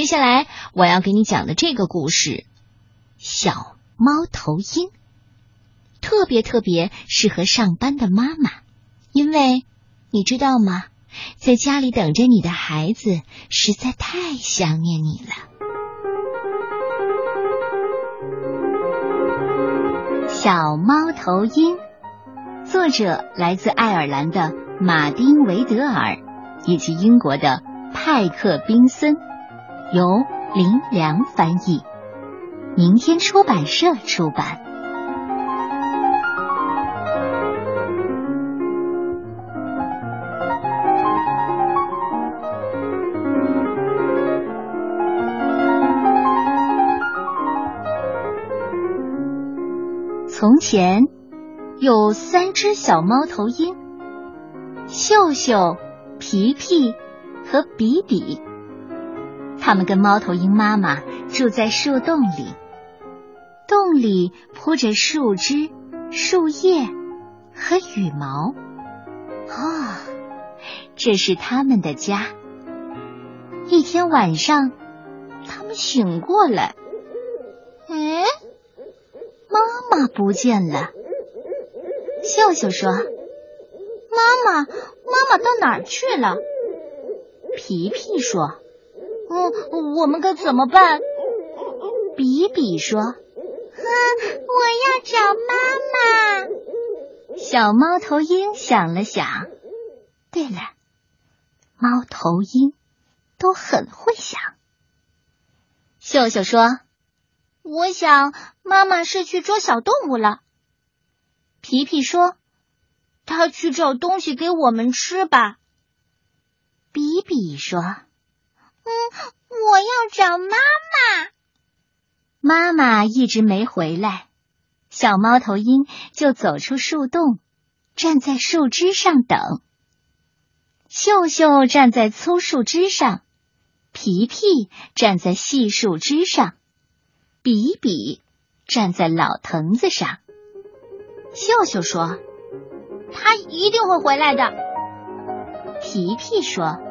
接下来我要给你讲的这个故事《小猫头鹰》，特别特别适合上班的妈妈，因为你知道吗，在家里等着你的孩子实在太想念你了。小猫头鹰，作者来自爱尔兰的马丁·维德尔以及英国的派克·宾森。由林良翻译，明天出版社出版。从前有三只小猫头鹰，秀秀、皮皮和比比。他们跟猫头鹰妈妈住在树洞里，洞里铺着树枝、树叶和羽毛。哦，这是他们的家。一天晚上，他们醒过来，哎，妈妈不见了。秀秀说：“妈妈，妈妈到哪儿去了？”皮皮说。嗯，我们该怎么办？比比说：“哼，我要找妈妈。”小猫头鹰想了想，对了，猫头鹰都很会想。秀秀说：“我想妈妈是去捉小动物了。”皮皮说：“他去找东西给我们吃吧。”比比说。嗯，我要找妈妈。妈妈一直没回来，小猫头鹰就走出树洞，站在树枝上等。秀秀站在粗树枝上，皮皮站在细树枝上，比比站在老藤子上。秀秀说：“他一定会回来的。”皮皮说。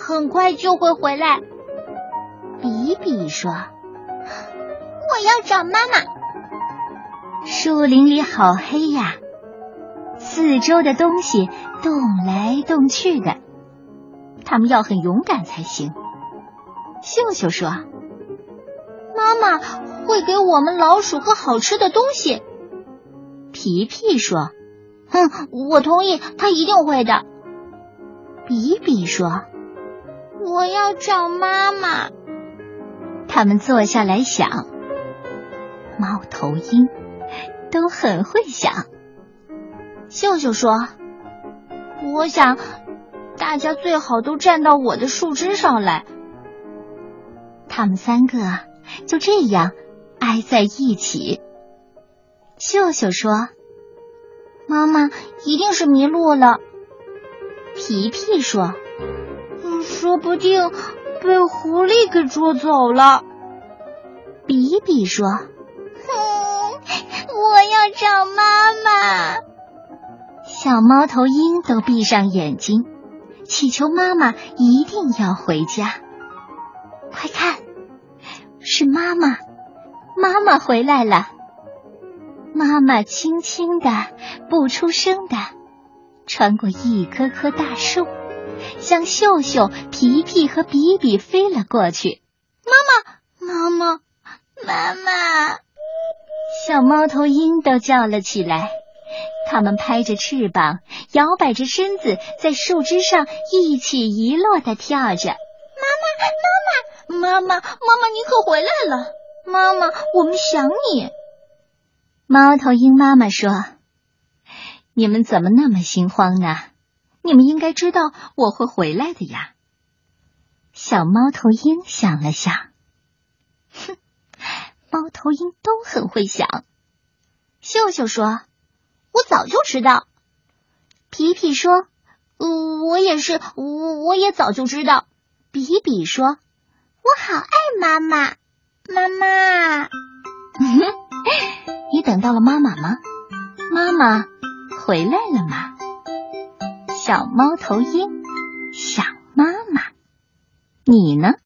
很快就会回来，比比说：“我要找妈妈。”树林里好黑呀，四周的东西动来动去的，他们要很勇敢才行。秀秀说：“妈妈会给我们老鼠和好吃的东西。”皮皮说：“哼，我同意，他一定会的。”比比说。我要找妈妈。他们坐下来想，猫头鹰都很会想。秀秀说：“我想大家最好都站到我的树枝上来。”他们三个就这样挨在一起。秀秀说：“妈妈一定是迷路了。”皮皮说。说不定被狐狸给捉走了。比比说：“哼，我要找妈妈。”小猫头鹰都闭上眼睛，祈求妈妈一定要回家。快看，是妈妈！妈妈回来了。妈妈轻轻的、不出声的穿过一棵棵大树。向秀秀、皮皮和比比飞了过去。妈妈，妈妈，妈妈！小猫头鹰都叫了起来。它们拍着翅膀，摇摆着身子，在树枝上一起一落的跳着。妈妈，妈妈，妈妈，妈妈，你可回来了！妈妈，我们想你。猫头鹰妈妈说：“你们怎么那么心慌呢？”你们应该知道我会回来的呀。小猫头鹰想了想，哼，猫头鹰都很会想。秀秀说：“我早就知道。”皮皮说：“我也是，我我也早就知道。”比比说：“我好爱妈妈，妈妈。”你等到了妈妈吗？妈妈回来了吗？小猫头鹰想妈妈，你呢？